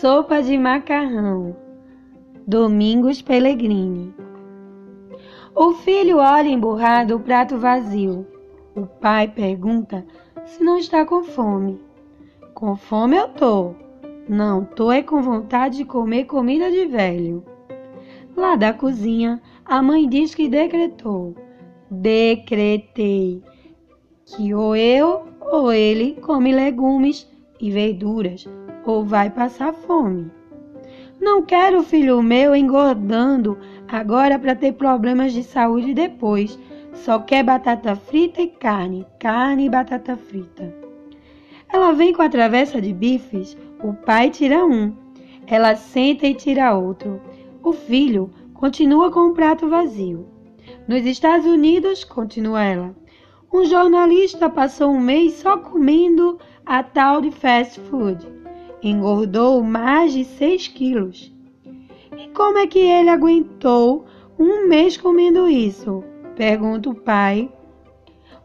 Sopa de macarrão. Domingos Pellegrini. O filho olha emburrado o prato vazio. O pai pergunta se não está com fome. Com fome eu tô. Não, tô é com vontade de comer comida de velho. Lá da cozinha, a mãe diz que decretou. Decretei que ou eu ou ele come legumes e verduras ou vai passar fome. Não quero filho meu engordando agora para ter problemas de saúde depois. Só quer batata frita e carne, carne e batata frita. Ela vem com a travessa de bifes, o pai tira um. Ela senta e tira outro. O filho continua com o prato vazio. Nos Estados Unidos, continua ela, um jornalista passou um mês só comendo a tal de fast food. Engordou mais de 6 quilos. E como é que ele aguentou um mês comendo isso? Pergunta o pai.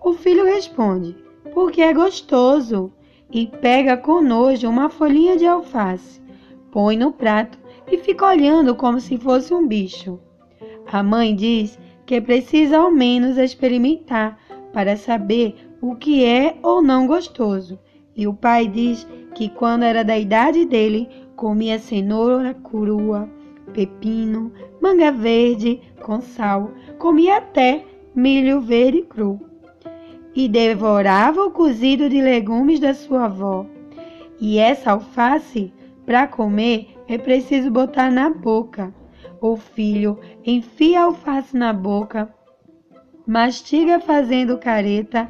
O filho responde: Porque é gostoso. E pega com nojo uma folhinha de alface, põe no prato e fica olhando como se fosse um bicho. A mãe diz que precisa ao menos experimentar para saber o que é ou não gostoso. E o pai diz que quando era da idade dele, comia cenoura crua, pepino, manga verde com sal, comia até milho verde cru. E devorava o cozido de legumes da sua avó. E essa alface, para comer, é preciso botar na boca. O filho enfia a alface na boca, mastiga fazendo careta,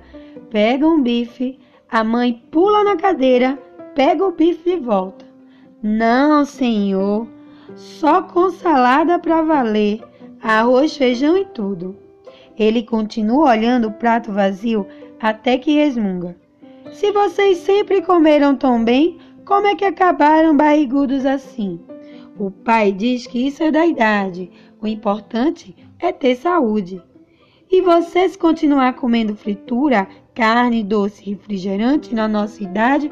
pega um bife, a mãe pula na cadeira, pega o bife de volta. Não, senhor, só com salada para valer, arroz, feijão e tudo. Ele continua olhando o prato vazio até que resmunga. Se vocês sempre comeram tão bem, como é que acabaram barrigudos assim? O pai diz que isso é da idade. O importante é ter saúde. E você se continuar comendo fritura, carne, doce, refrigerante na nossa idade,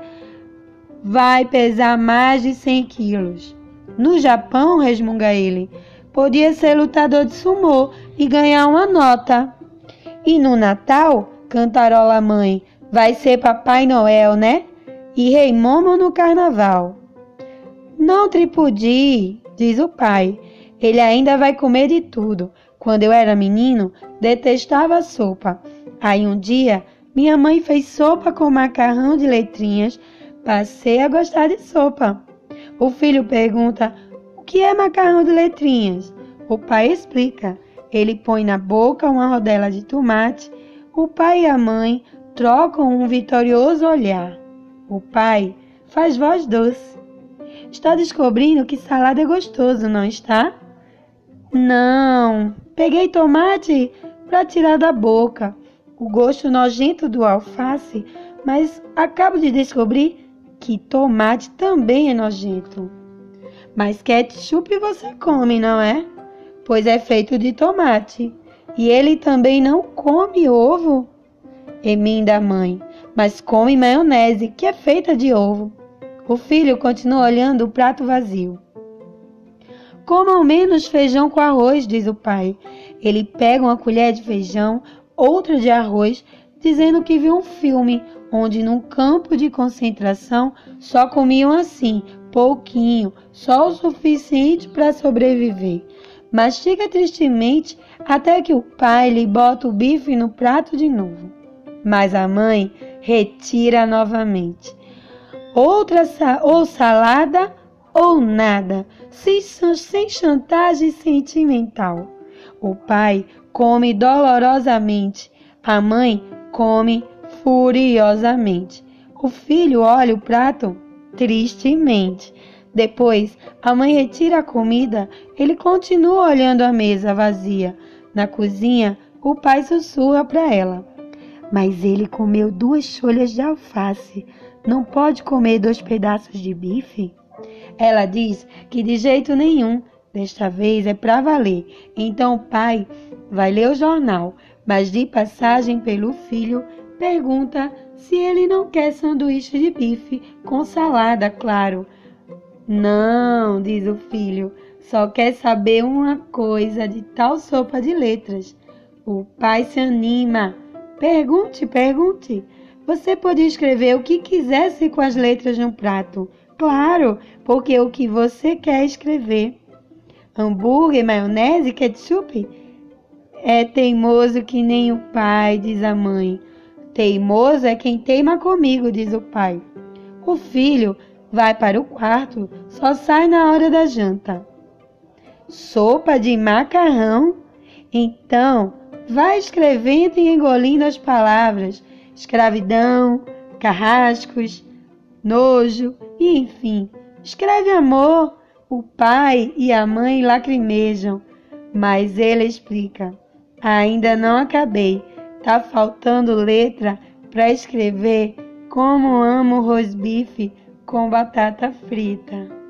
vai pesar mais de 100 quilos. No Japão, resmunga ele, podia ser lutador de sumô e ganhar uma nota. E no Natal, cantarola a mãe, vai ser Papai Noel, né? E Rei Momo no Carnaval. Não tripudie, diz o pai. Ele ainda vai comer de tudo. Quando eu era menino, detestava sopa. Aí um dia, minha mãe fez sopa com macarrão de letrinhas. Passei a gostar de sopa. O filho pergunta: O que é macarrão de letrinhas? O pai explica. Ele põe na boca uma rodela de tomate. O pai e a mãe trocam um vitorioso olhar. O pai faz voz doce. Está descobrindo que salada é gostoso, não está? Não, peguei tomate para tirar da boca o gosto nojento do alface, mas acabo de descobrir que tomate também é nojento. Mas ketchup você come, não é? Pois é feito de tomate. E ele também não come ovo? Emenda a mãe, mas come maionese, que é feita de ovo. O filho continua olhando o prato vazio. Coma ao menos feijão com arroz, diz o pai. Ele pega uma colher de feijão, outra de arroz, dizendo que viu um filme onde num campo de concentração só comiam assim, pouquinho, só o suficiente para sobreviver. Mastiga tristemente até que o pai lhe bota o bife no prato de novo. Mas a mãe retira novamente. Outra ou salada ou nada, sem, sem chantagem sentimental. O pai come dolorosamente, a mãe come furiosamente. O filho olha o prato tristemente. Depois, a mãe retira a comida, ele continua olhando a mesa vazia. Na cozinha, o pai sussurra para ela. Mas ele comeu duas folhas de alface. Não pode comer dois pedaços de bife? Ela diz que de jeito nenhum, desta vez é para valer. Então o pai vai ler o jornal, mas de passagem pelo filho, pergunta se ele não quer sanduíche de bife com salada, claro. Não, diz o filho, só quer saber uma coisa de tal sopa de letras. O pai se anima. Pergunte, pergunte. Você pode escrever o que quisesse com as letras no prato. Claro, porque o que você quer escrever. Hambúrguer, maionese, ketchup? É teimoso que nem o pai, diz a mãe. Teimoso é quem teima comigo, diz o pai. O filho vai para o quarto, só sai na hora da janta. Sopa de macarrão? Então, vai escrevendo e engolindo as palavras escravidão, carrascos, nojo e enfim. Escreve amor, o pai e a mãe lacrimejam, mas ele explica: ainda não acabei, tá faltando letra para escrever como amo rosbife com batata frita.